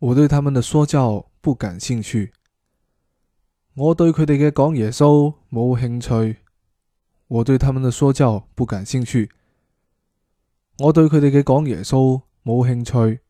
我对他们的说教不感兴趣。我对佢哋嘅讲耶稣冇兴趣。我对他们的说教不感兴趣。我对佢哋嘅讲耶稣冇兴趣。